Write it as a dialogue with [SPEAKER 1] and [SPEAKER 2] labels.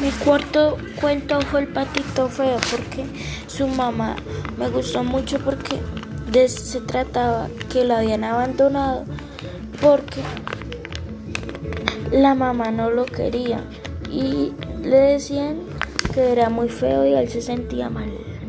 [SPEAKER 1] Mi cuarto cuento fue el patito feo porque su mamá me gustó mucho porque se trataba que lo habían abandonado porque la mamá no lo quería y le decían que era muy feo y él se sentía mal.